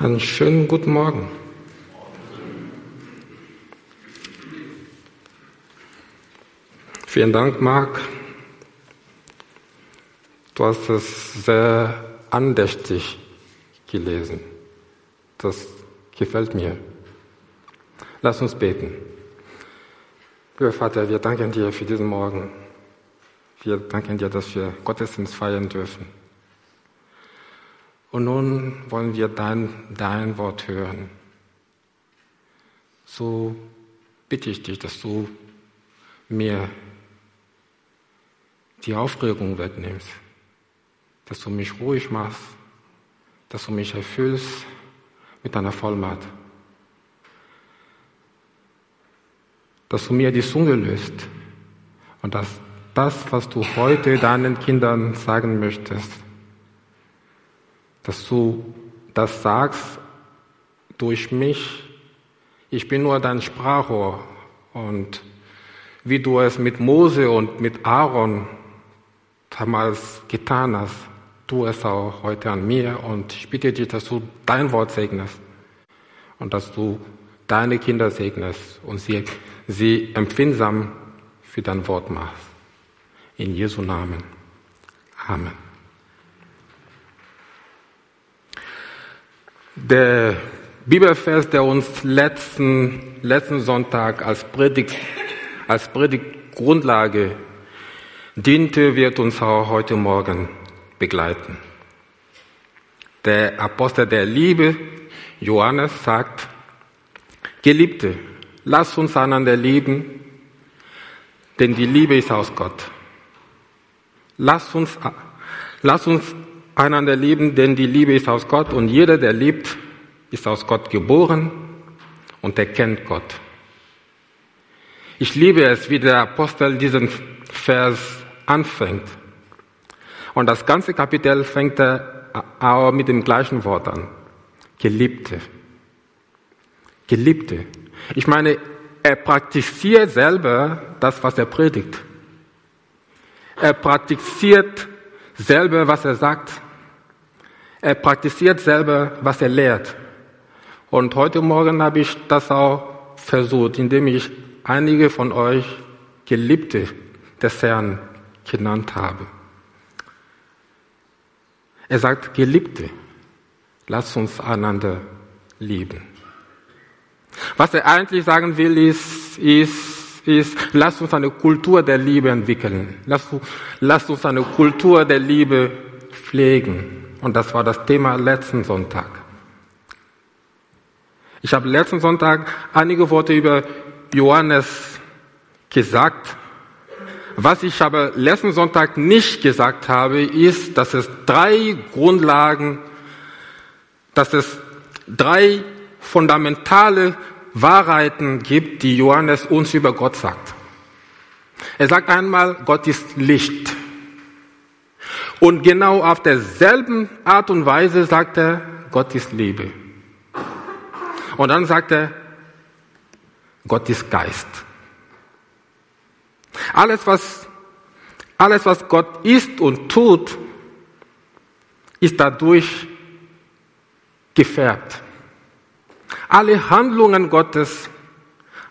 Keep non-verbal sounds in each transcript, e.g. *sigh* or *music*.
Einen schönen guten Morgen. Vielen Dank, Marc. Du hast es sehr andächtig gelesen. Das gefällt mir. Lass uns beten. Lieber Vater, wir danken dir für diesen Morgen. Wir danken dir, dass wir Gottesdienst feiern dürfen. Und nun wollen wir dein, dein Wort hören. So bitte ich dich, dass du mir die Aufregung wegnimmst, dass du mich ruhig machst, dass du mich erfüllst mit deiner Vollmacht, dass du mir die Zunge löst und dass das, was du heute deinen Kindern sagen möchtest, dass du das sagst durch mich. Ich bin nur dein Sprachrohr. Und wie du es mit Mose und mit Aaron damals getan hast, tu es auch heute an mir. Und ich bitte dich, dass du dein Wort segnest und dass du deine Kinder segnest und sie, sie empfindsam für dein Wort machst. In Jesu Namen. Amen. Der Bibelvers, der uns letzten, letzten Sonntag als Predigt, als Predigtgrundlage diente, wird uns auch heute Morgen begleiten. Der Apostel der Liebe, Johannes, sagt, Geliebte, lasst uns einander lieben, denn die Liebe ist aus Gott. Lasst uns, lasst uns einander lieben, denn die Liebe ist aus Gott und jeder, der liebt, ist aus Gott geboren und erkennt Gott. Ich liebe es, wie der Apostel diesen Vers anfängt. Und das ganze Kapitel fängt er auch mit dem gleichen Wort an. Geliebte. Geliebte. Ich meine, er praktiziert selber das, was er predigt. Er praktiziert selber, was er sagt. Er praktiziert selber, was er lehrt. Und heute Morgen habe ich das auch versucht, indem ich einige von euch Geliebte des Herrn genannt habe. Er sagt, Geliebte, lasst uns einander lieben. Was er eigentlich sagen will, ist, ist, ist, lasst uns eine Kultur der Liebe entwickeln. Lasst, lasst uns eine Kultur der Liebe pflegen. Und das war das Thema letzten Sonntag. Ich habe letzten Sonntag einige Worte über Johannes gesagt. Was ich aber letzten Sonntag nicht gesagt habe, ist, dass es drei Grundlagen, dass es drei fundamentale Wahrheiten gibt, die Johannes uns über Gott sagt. Er sagt einmal, Gott ist Licht. Und genau auf derselben Art und Weise sagt er, Gott ist Liebe. Und dann sagt er, Gott ist Geist. Alles, was, alles, was Gott ist und tut, ist dadurch gefärbt. Alle Handlungen Gottes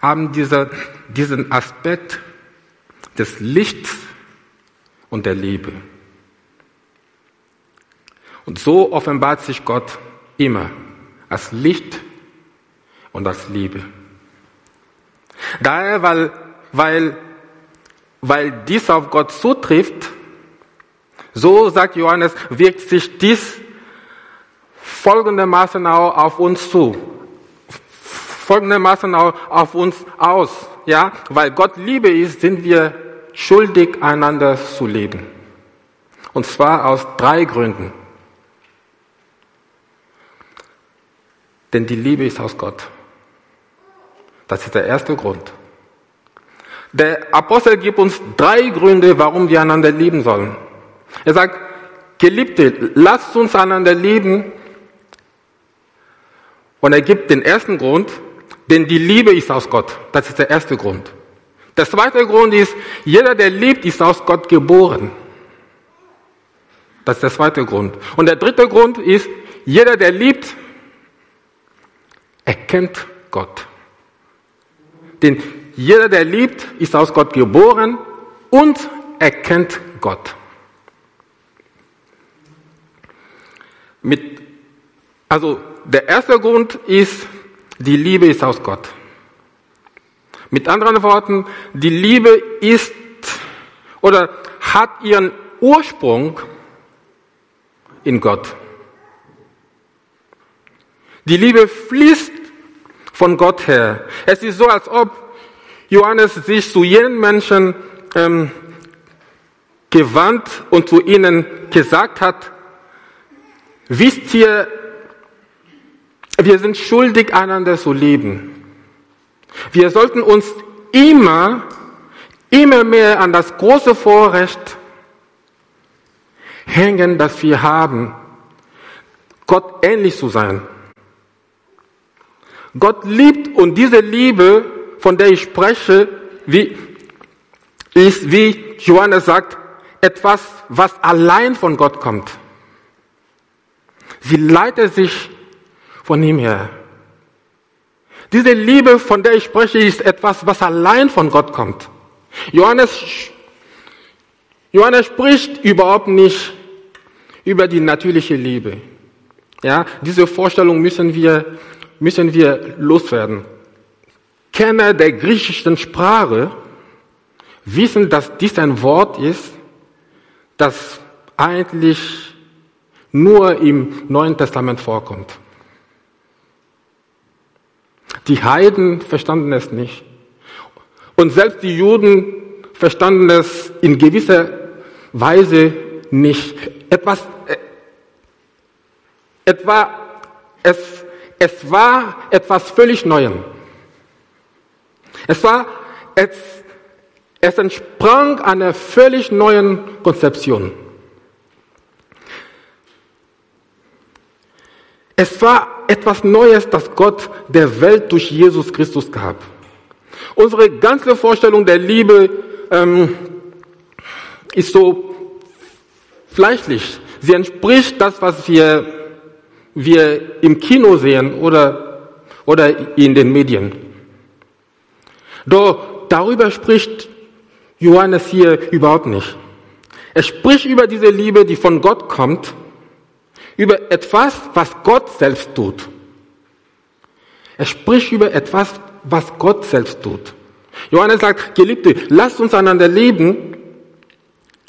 haben diese, diesen Aspekt des Lichts und der Liebe. Und so offenbart sich Gott immer als Licht und als Liebe. Daher, weil, weil, weil dies auf Gott zutrifft, so sagt Johannes, wirkt sich dies folgendermaßen auch auf uns zu. Folgendermaßen auch auf uns aus. Ja, weil Gott Liebe ist, sind wir schuldig, einander zu lieben. Und zwar aus drei Gründen. Denn die Liebe ist aus Gott. Das ist der erste Grund. Der Apostel gibt uns drei Gründe, warum wir einander lieben sollen. Er sagt, Geliebte, lasst uns einander lieben. Und er gibt den ersten Grund, denn die Liebe ist aus Gott. Das ist der erste Grund. Der zweite Grund ist, jeder, der liebt, ist aus Gott geboren. Das ist der zweite Grund. Und der dritte Grund ist, jeder, der liebt, erkennt Gott. Denn jeder, der liebt, ist aus Gott geboren und erkennt Gott. Mit, also der erste Grund ist, die Liebe ist aus Gott. Mit anderen Worten, die Liebe ist oder hat ihren Ursprung in Gott. Die Liebe fließt von Gott her. Es ist so, als ob Johannes sich zu jenen Menschen ähm, gewandt und zu ihnen gesagt hat, wisst ihr, wir sind schuldig, einander zu lieben. Wir sollten uns immer, immer mehr an das große Vorrecht hängen, das wir haben, Gott ähnlich zu sein. Gott liebt und diese Liebe, von der ich spreche, wie, ist, wie Johannes sagt, etwas, was allein von Gott kommt. Sie leitet sich von ihm her. Diese Liebe, von der ich spreche, ist etwas, was allein von Gott kommt. Johannes, Johannes spricht überhaupt nicht über die natürliche Liebe. Ja, diese Vorstellung müssen wir, müssen wir loswerden. Kenner der griechischen Sprache wissen, dass dies ein Wort ist, das eigentlich nur im Neuen Testament vorkommt. Die Heiden verstanden es nicht. Und selbst die Juden verstanden es in gewisser Weise nicht. Etwas, äh, etwa, es, es war etwas völlig Neues. Es war, es, es entsprang einer völlig neuen Konzeption. Es war etwas Neues, das Gott der Welt durch Jesus Christus gab. Unsere ganze Vorstellung der Liebe ähm, ist so fleischlich. Sie entspricht das, was wir, wir im Kino sehen oder, oder in den Medien. Doch darüber spricht Johannes hier überhaupt nicht. Er spricht über diese Liebe, die von Gott kommt über etwas, was Gott selbst tut. Er spricht über etwas, was Gott selbst tut. Johannes sagt, Geliebte, lasst uns einander lieben.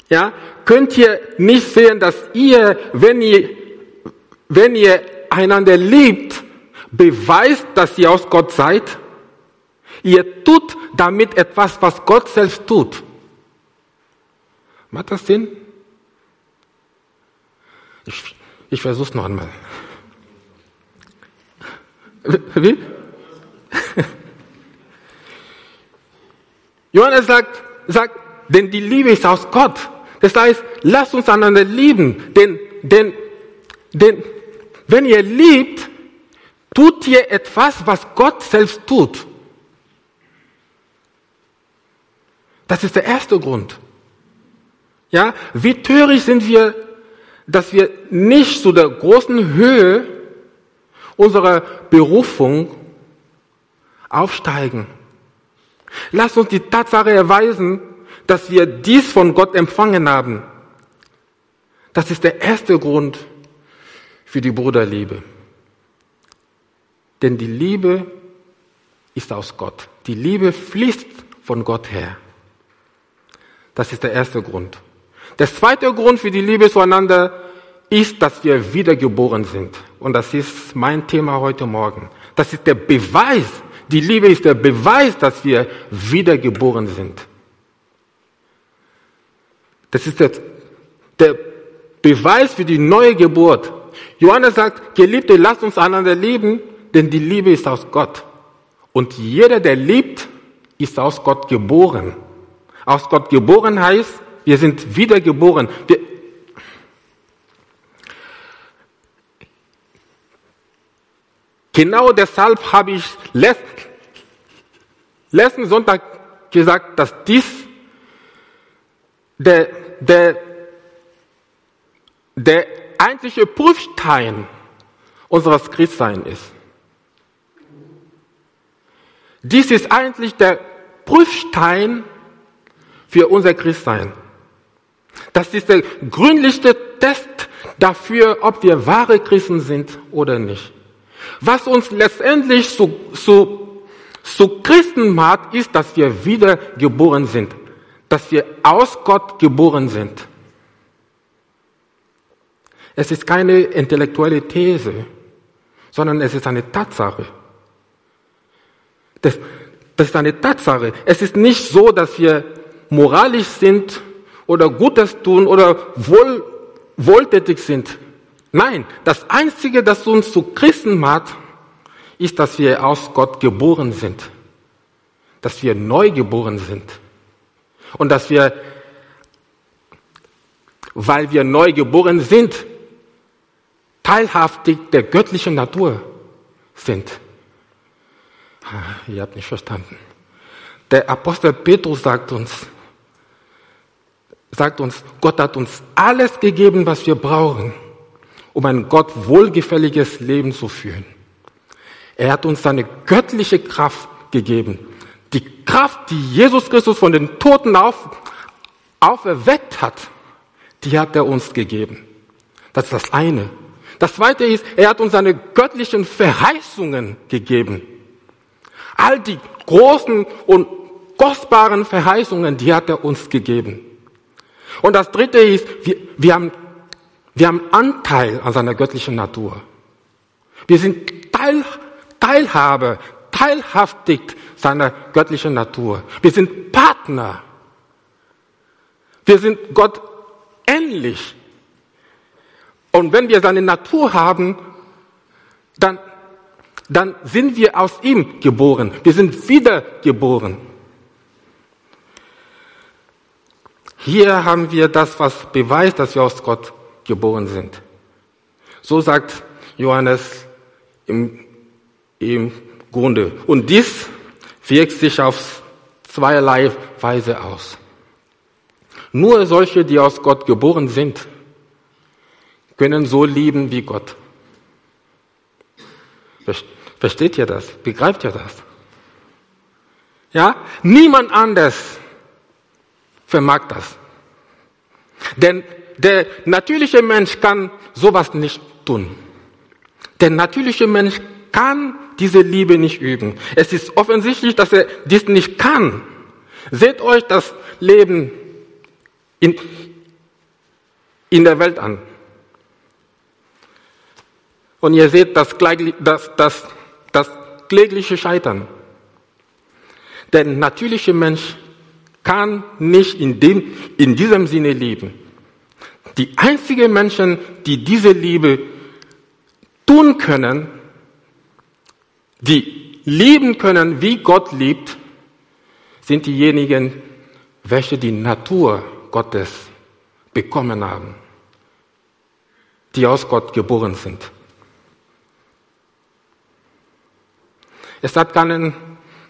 Ja, könnt ihr nicht sehen, dass ihr, wenn ihr, wenn ihr einander liebt, beweist, dass ihr aus Gott seid? Ihr tut damit etwas, was Gott selbst tut. Macht das Sinn? Ich, ich versuch's noch einmal. Wie? *laughs* Johannes sagt, sagt, denn die Liebe ist aus Gott. Das heißt, lasst uns einander lieben, denn, denn, denn, wenn ihr liebt, tut ihr etwas, was Gott selbst tut. Das ist der erste Grund. Ja, wie töricht sind wir dass wir nicht zu der großen Höhe unserer Berufung aufsteigen. Lass uns die Tatsache erweisen, dass wir dies von Gott empfangen haben. Das ist der erste Grund für die Bruderliebe. Denn die Liebe ist aus Gott. Die Liebe fließt von Gott her. Das ist der erste Grund. Der zweite Grund für die Liebe zueinander ist, dass wir wiedergeboren sind. Und das ist mein Thema heute Morgen. Das ist der Beweis. Die Liebe ist der Beweis, dass wir wiedergeboren sind. Das ist der, Beweis für die neue Geburt. Johannes sagt, Geliebte, lasst uns einander lieben, denn die Liebe ist aus Gott. Und jeder, der liebt, ist aus Gott geboren. Aus Gott geboren heißt, wir sind wiedergeboren. Wir, genau deshalb habe ich letzten Sonntag gesagt, dass dies der, der, der einzige Prüfstein unseres Christseins ist. Dies ist eigentlich der Prüfstein für unser Christsein. Das ist der gründlichste Test dafür, ob wir wahre Christen sind oder nicht. Was uns letztendlich zu, zu, zu Christen macht, ist, dass wir wiedergeboren sind, dass wir aus Gott geboren sind. Es ist keine intellektuelle These, sondern es ist eine Tatsache. Das, das ist eine Tatsache. Es ist nicht so, dass wir moralisch sind oder Gutes tun oder wohl, wohltätig sind. Nein, das Einzige, das uns zu Christen macht, ist, dass wir aus Gott geboren sind. Dass wir neu geboren sind. Und dass wir, weil wir neu geboren sind, teilhaftig der göttlichen Natur sind. Ah, ihr habt nicht verstanden. Der Apostel Petrus sagt uns, sagt uns, Gott hat uns alles gegeben, was wir brauchen, um ein Gott wohlgefälliges Leben zu führen. Er hat uns seine göttliche Kraft gegeben. Die Kraft, die Jesus Christus von den Toten auf, auferweckt hat, die hat er uns gegeben. Das ist das eine. Das zweite ist, er hat uns seine göttlichen Verheißungen gegeben. All die großen und kostbaren Verheißungen, die hat er uns gegeben. Und das dritte ist, wir, wir, haben, wir haben Anteil an seiner göttlichen Natur. Wir sind Teil, Teilhabe, teilhaftig seiner göttlichen Natur. Wir sind Partner. Wir sind Gott ähnlich. Und wenn wir seine Natur haben, dann, dann sind wir aus ihm geboren. Wir sind wiedergeboren. Hier haben wir das, was beweist, dass wir aus Gott geboren sind. So sagt Johannes im, im Grunde. Und dies wirkt sich auf zweierlei Weise aus. Nur solche, die aus Gott geboren sind, können so lieben wie Gott. Versteht ihr das? Begreift ihr das? Ja? Niemand anders vermag das. Denn der natürliche Mensch kann sowas nicht tun. Der natürliche Mensch kann diese Liebe nicht üben. Es ist offensichtlich, dass er dies nicht kann. Seht euch das Leben in, in der Welt an. Und ihr seht das, das, das, das klägliche Scheitern. Der natürliche Mensch kann nicht in, dem, in diesem Sinne lieben. Die einzigen Menschen, die diese Liebe tun können, die lieben können, wie Gott liebt, sind diejenigen, welche die Natur Gottes bekommen haben, die aus Gott geboren sind. Es hat keinen,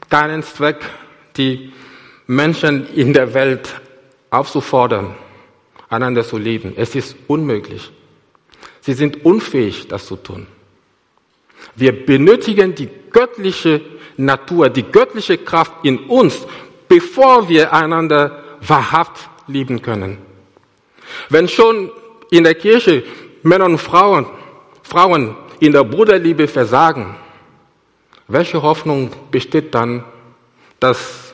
keinen Zweck, die Menschen in der Welt aufzufordern, einander zu lieben. Es ist unmöglich. Sie sind unfähig, das zu tun. Wir benötigen die göttliche Natur, die göttliche Kraft in uns, bevor wir einander wahrhaft lieben können. Wenn schon in der Kirche Männer und Frauen, Frauen in der Bruderliebe versagen, welche Hoffnung besteht dann, dass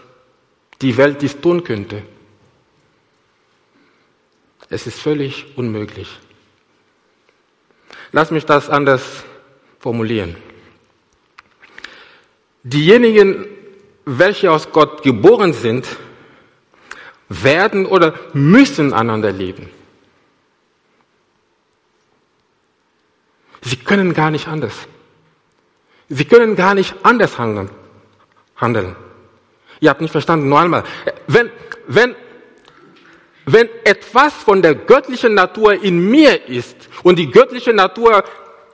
die Welt dies tun könnte. Es ist völlig unmöglich. Lass mich das anders formulieren. Diejenigen, welche aus Gott geboren sind, werden oder müssen einander lieben. Sie können gar nicht anders. Sie können gar nicht anders handeln. handeln. Ihr habt nicht verstanden. Noch einmal. Wenn, wenn, wenn etwas von der göttlichen Natur in mir ist und die göttliche Natur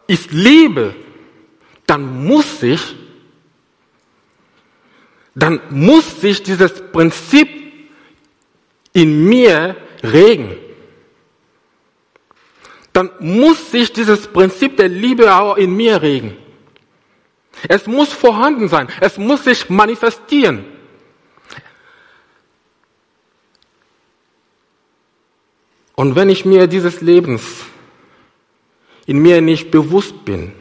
ist Liebe, dann muss sich, dann muss sich dieses Prinzip in mir regen. Dann muss sich dieses Prinzip der Liebe auch in mir regen. Es muss vorhanden sein. Es muss sich manifestieren. Und wenn ich mir dieses Lebens in mir nicht bewusst bin,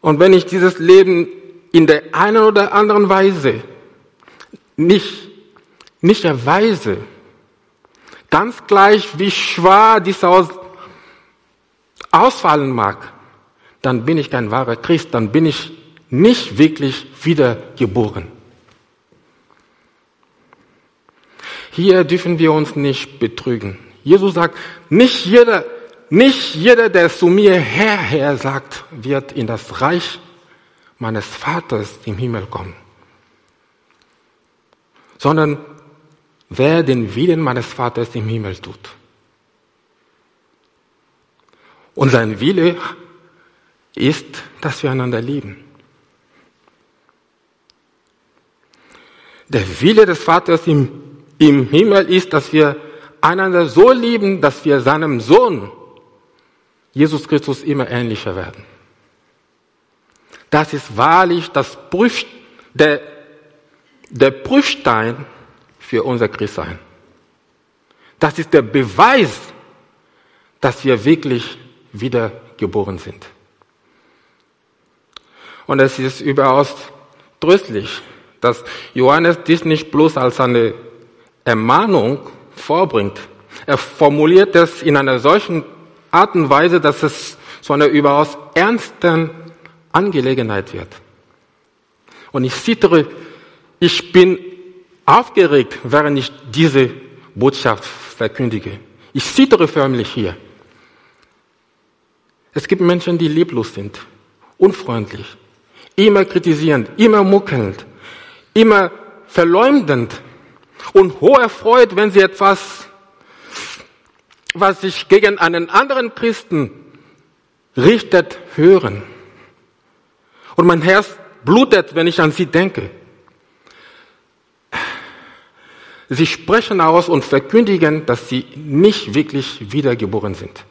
und wenn ich dieses Leben in der einen oder anderen Weise nicht, nicht erweise, ganz gleich wie schwer dies aus, ausfallen mag, dann bin ich kein wahrer Christ, dann bin ich nicht wirklich wiedergeboren. Hier dürfen wir uns nicht betrügen. Jesus sagt, nicht jeder, nicht jeder, der zu mir Herr, Herr sagt, wird in das Reich meines Vaters im Himmel kommen, sondern wer den Willen meines Vaters im Himmel tut. Und sein Wille ist, dass wir einander lieben. Der Wille des Vaters im, im Himmel ist, dass wir einander so lieben, dass wir seinem Sohn, Jesus Christus, immer ähnlicher werden. Das ist wahrlich das Prüf, der, der Prüfstein für unser Christsein. Das ist der Beweis, dass wir wirklich wiedergeboren sind. Und es ist überaus tröstlich, dass Johannes dies nicht bloß als eine Ermahnung vorbringt. Er formuliert es in einer solchen Art und Weise, dass es zu einer überaus ernsten Angelegenheit wird. Und ich zittere, ich bin aufgeregt, während ich diese Botschaft verkündige. Ich zittere förmlich hier. Es gibt Menschen, die leblos sind, unfreundlich, immer kritisierend, immer muckelnd, immer verleumdend und hocherfreut, wenn sie etwas, was sich gegen einen anderen Christen richtet, hören. Und mein Herz blutet, wenn ich an sie denke. Sie sprechen aus und verkündigen, dass sie nicht wirklich wiedergeboren sind.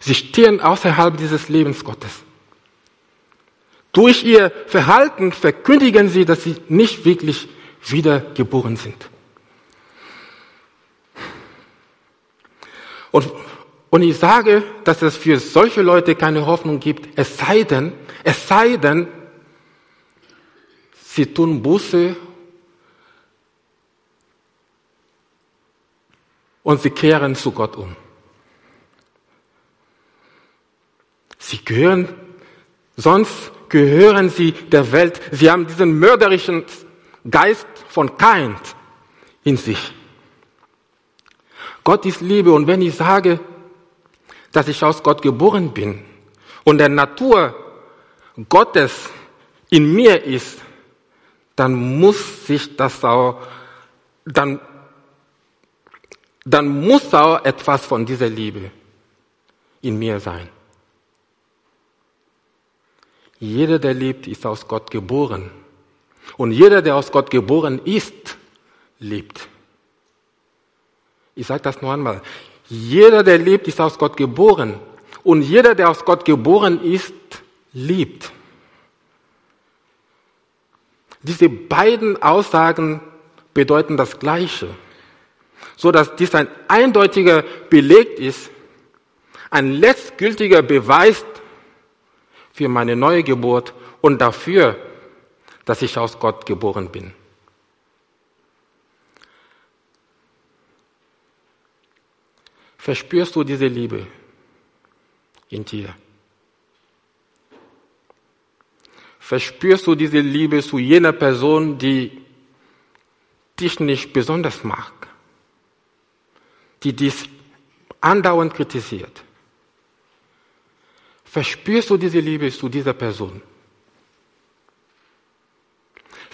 Sie stehen außerhalb dieses Lebens Gottes. Durch ihr Verhalten verkündigen sie, dass sie nicht wirklich wiedergeboren sind. Und, und ich sage, dass es für solche Leute keine Hoffnung gibt, es sei denn, es sei denn, sie tun Buße und sie kehren zu Gott um. Sie gehören, sonst gehören sie der Welt. Sie haben diesen mörderischen Geist von Kain in sich. Gott ist Liebe und wenn ich sage, dass ich aus Gott geboren bin und der Natur Gottes in mir ist, dann muss sich das auch, dann, dann muss auch etwas von dieser Liebe in mir sein. Jeder, der lebt, ist aus Gott geboren. Und jeder, der aus Gott geboren ist, lebt. Ich sage das noch einmal. Jeder, der lebt, ist aus Gott geboren. Und jeder, der aus Gott geboren ist, liebt. Diese beiden Aussagen bedeuten das Gleiche, so dass dies ein eindeutiger Beleg ist, ein letztgültiger Beweis für meine neue Geburt und dafür, dass ich aus Gott geboren bin. Verspürst du diese Liebe in dir? Verspürst du diese Liebe zu jener Person, die dich nicht besonders mag, die dich andauernd kritisiert? Verspürst du diese Liebe zu dieser Person?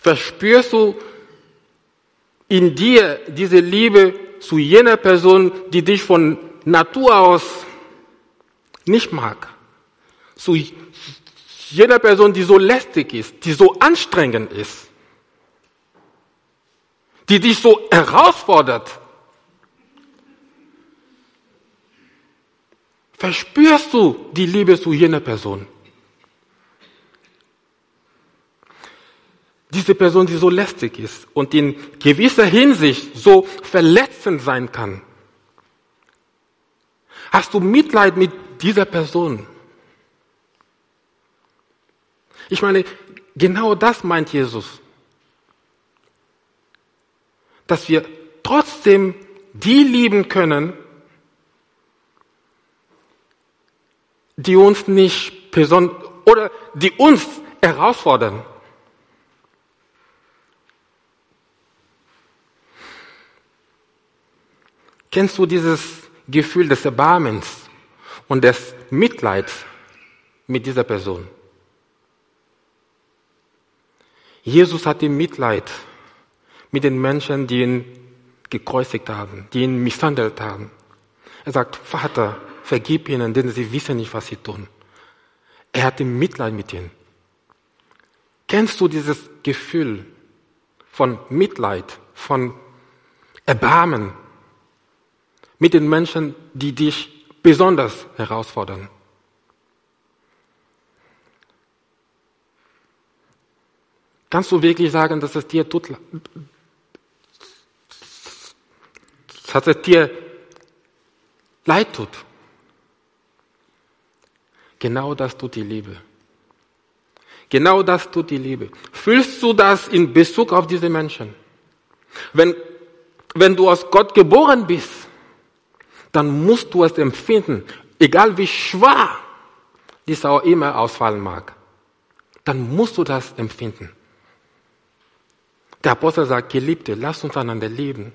Verspürst du in dir diese Liebe zu jener Person, die dich von Natur aus nicht mag? Zu jener Person, die so lästig ist, die so anstrengend ist, die dich so herausfordert? Verspürst du die Liebe zu jener Person? Diese Person, die so lästig ist und in gewisser Hinsicht so verletzend sein kann. Hast du Mitleid mit dieser Person? Ich meine, genau das meint Jesus. Dass wir trotzdem die lieben können, die uns nicht besonders oder die uns herausfordern. Kennst du dieses Gefühl des Erbarmens und des Mitleids mit dieser Person? Jesus hatte Mitleid mit den Menschen, die ihn gekreuzigt haben, die ihn misshandelt haben. Er sagt, Vater, vergib ihnen, denn sie wissen nicht, was sie tun. Er hatte Mitleid mit ihnen. Kennst du dieses Gefühl von Mitleid, von Erbarmen mit den Menschen, die dich besonders herausfordern? Kannst du wirklich sagen, dass es dir tut, dass es dir leid tut? Genau das tut die Liebe. Genau das tut die Liebe. Fühlst du das in Bezug auf diese Menschen? Wenn, wenn du aus Gott geboren bist, dann musst du es empfinden, egal wie schwer dies auch immer ausfallen mag. Dann musst du das empfinden. Der Apostel sagt, Geliebte, lasst uns einander lieben.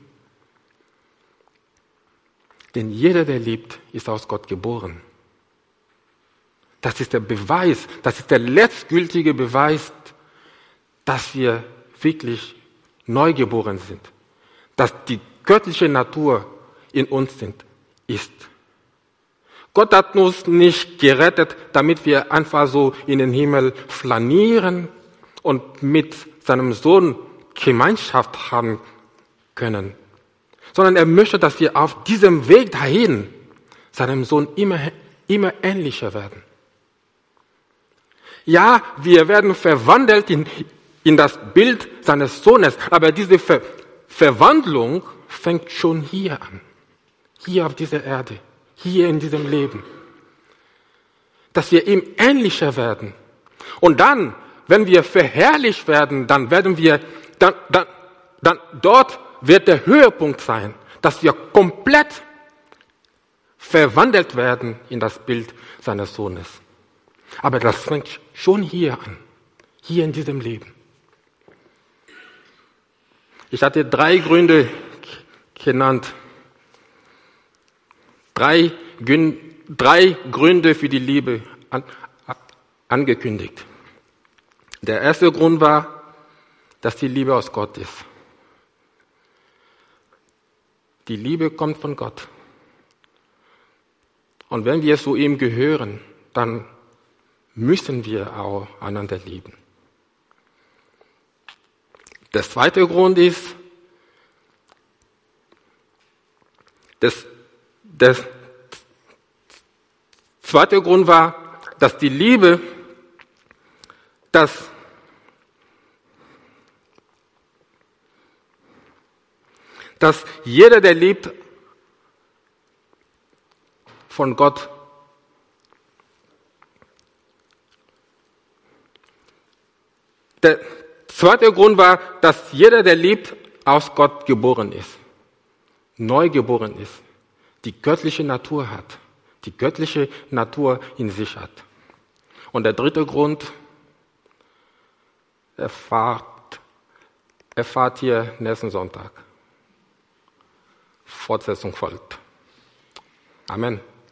Denn jeder, der liebt, ist aus Gott geboren. Das ist der Beweis, das ist der letztgültige Beweis, dass wir wirklich neugeboren sind, dass die göttliche Natur in uns sind, ist. Gott hat uns nicht gerettet, damit wir einfach so in den Himmel flanieren und mit seinem Sohn Gemeinschaft haben können, sondern er möchte, dass wir auf diesem Weg dahin seinem Sohn immer, immer ähnlicher werden. Ja, wir werden verwandelt in, in das Bild seines Sohnes, aber diese Ver Verwandlung fängt schon hier an. Hier auf dieser Erde, hier in diesem Leben. Dass wir ihm ähnlicher werden. Und dann, wenn wir verherrlicht werden, dann werden wir, dann, dann, dann dort wird der Höhepunkt sein, dass wir komplett verwandelt werden in das Bild seines Sohnes. Aber das fängt schon hier an, hier in diesem Leben. Ich hatte drei Gründe genannt, drei, drei Gründe für die Liebe an, angekündigt. Der erste Grund war, dass die Liebe aus Gott ist. Die Liebe kommt von Gott. Und wenn wir zu ihm gehören, dann müssen wir auch einander lieben. Der zweite Grund ist, das, das zweite Grund war, dass die Liebe, dass dass jeder, der liebt, von Gott Der zweite Grund war, dass jeder, der liebt, aus Gott geboren ist, neu geboren ist, die göttliche Natur hat, die göttliche Natur in sich hat. Und der dritte Grund, erfahrt, erfahrt ihr nächsten Sonntag. Fortsetzung folgt. Amen.